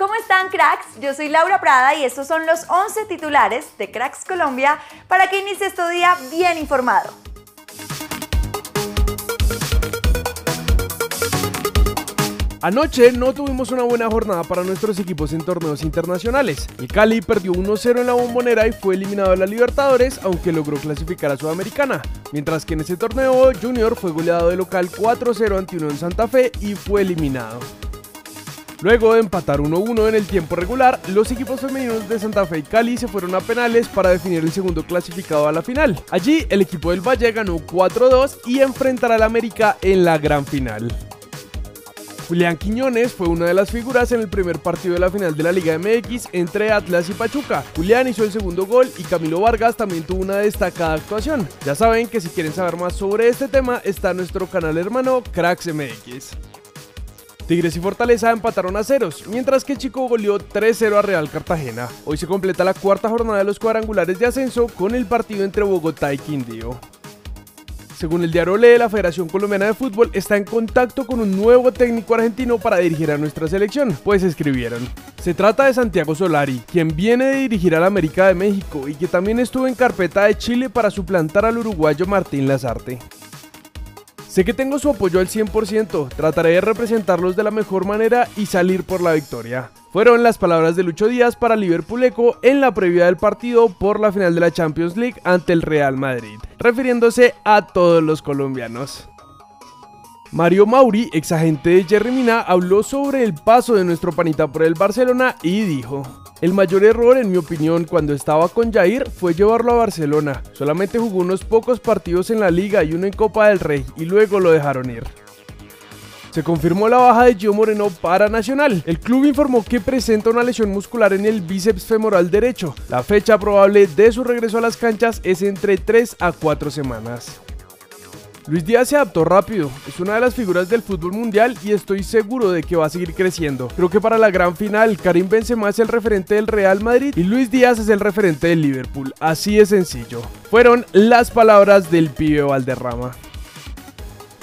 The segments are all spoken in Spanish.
¿Cómo están cracks? Yo soy Laura Prada y estos son los 11 titulares de Cracks Colombia para que inicies tu día bien informado. Anoche no tuvimos una buena jornada para nuestros equipos en torneos internacionales. El Cali perdió 1-0 en la bombonera y fue eliminado de la Libertadores, aunque logró clasificar a Sudamericana. Mientras que en ese torneo, Junior fue goleado de local 4-0 ante Unión Santa Fe y fue eliminado. Luego de empatar 1-1 en el tiempo regular, los equipos femeninos de Santa Fe y Cali se fueron a penales para definir el segundo clasificado a la final. Allí, el equipo del Valle ganó 4-2 y enfrentará al América en la gran final. Julián Quiñones fue una de las figuras en el primer partido de la final de la Liga MX entre Atlas y Pachuca. Julián hizo el segundo gol y Camilo Vargas también tuvo una destacada actuación. Ya saben que si quieren saber más sobre este tema está nuestro canal hermano Cracks MX. Tigres y Fortaleza empataron a ceros, mientras que Chico goleó 3-0 a Real Cartagena. Hoy se completa la cuarta jornada de los cuadrangulares de ascenso con el partido entre Bogotá y Quindío. Según el diario Le, la Federación Colombiana de Fútbol está en contacto con un nuevo técnico argentino para dirigir a nuestra selección, pues escribieron. Se trata de Santiago Solari, quien viene de dirigir al América de México y que también estuvo en carpeta de Chile para suplantar al uruguayo Martín Lazarte. Sé que tengo su apoyo al 100%, trataré de representarlos de la mejor manera y salir por la victoria. Fueron las palabras de Lucho Díaz para Liverpool Eco en la previa del partido por la final de la Champions League ante el Real Madrid, refiriéndose a todos los colombianos. Mario Mauri, ex agente de Jerry Mina, habló sobre el paso de nuestro panita por el Barcelona y dijo: el mayor error, en mi opinión, cuando estaba con Jair fue llevarlo a Barcelona. Solamente jugó unos pocos partidos en la liga y uno en Copa del Rey y luego lo dejaron ir. Se confirmó la baja de Gio Moreno para Nacional. El club informó que presenta una lesión muscular en el bíceps femoral derecho. La fecha probable de su regreso a las canchas es entre 3 a 4 semanas. Luis Díaz se adaptó rápido, es una de las figuras del fútbol mundial y estoy seguro de que va a seguir creciendo. Creo que para la gran final, Karim Benzema es el referente del Real Madrid y Luis Díaz es el referente del Liverpool. Así de sencillo. Fueron las palabras del pibe Valderrama.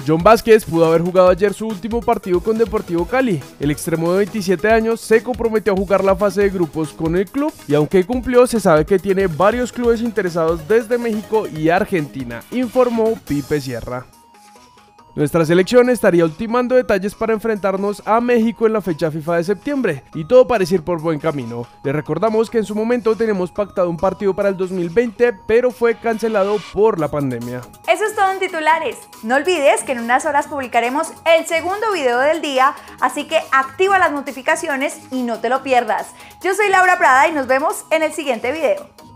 John Vázquez pudo haber jugado ayer su último partido con Deportivo Cali. El extremo de 27 años se comprometió a jugar la fase de grupos con el club y aunque cumplió se sabe que tiene varios clubes interesados desde México y Argentina, informó Pipe Sierra. Nuestra selección estaría ultimando detalles para enfrentarnos a México en la fecha FIFA de septiembre y todo parece ir por buen camino. Les recordamos que en su momento tenemos pactado un partido para el 2020 pero fue cancelado por la pandemia. Eso es todo en titulares. No olvides que en unas horas publicaremos el segundo video del día, así que activa las notificaciones y no te lo pierdas. Yo soy Laura Prada y nos vemos en el siguiente video.